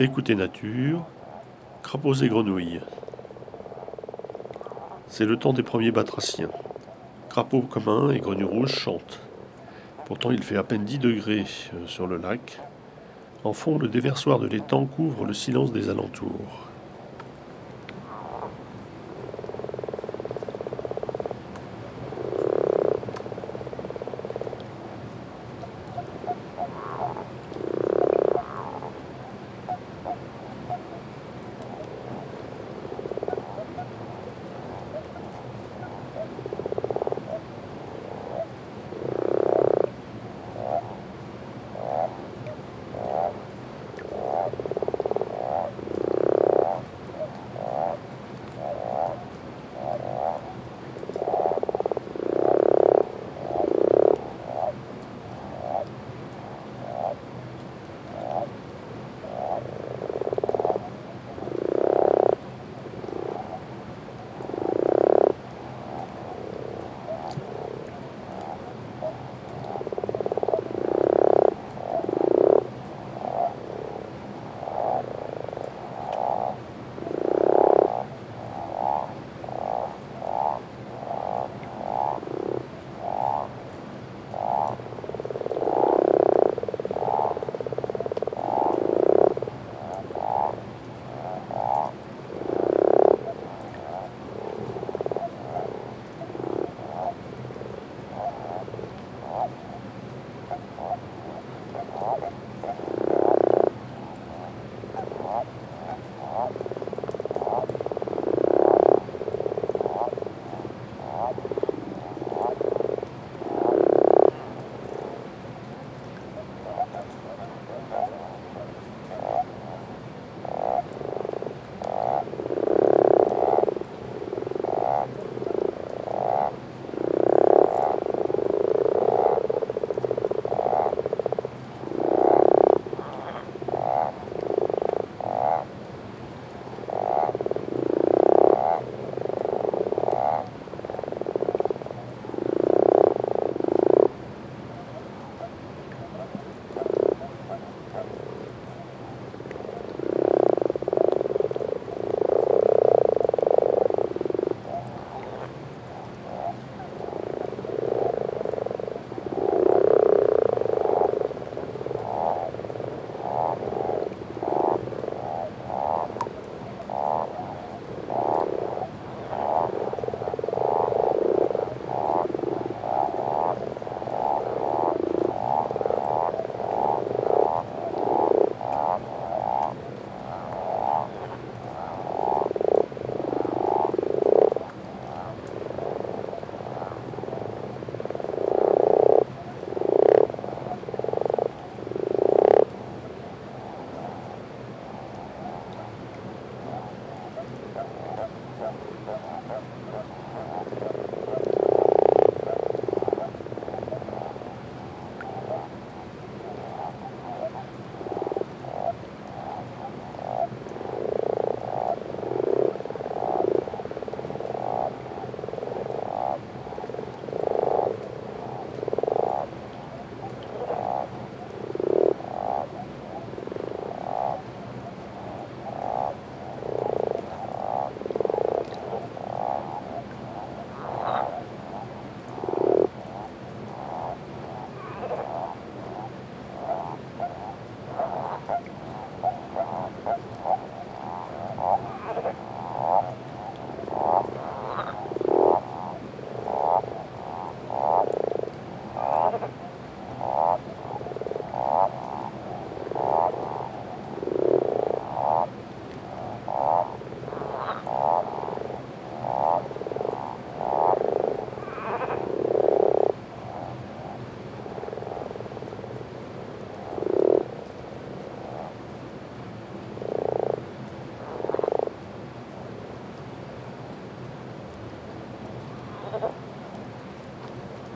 Écoutez nature, crapauds et grenouilles. C'est le temps des premiers batraciens. Crapauds communs et grenouilles rouges chantent. Pourtant il fait à peine 10 degrés euh, sur le lac. En fond, le déversoir de l'étang couvre le silence des alentours.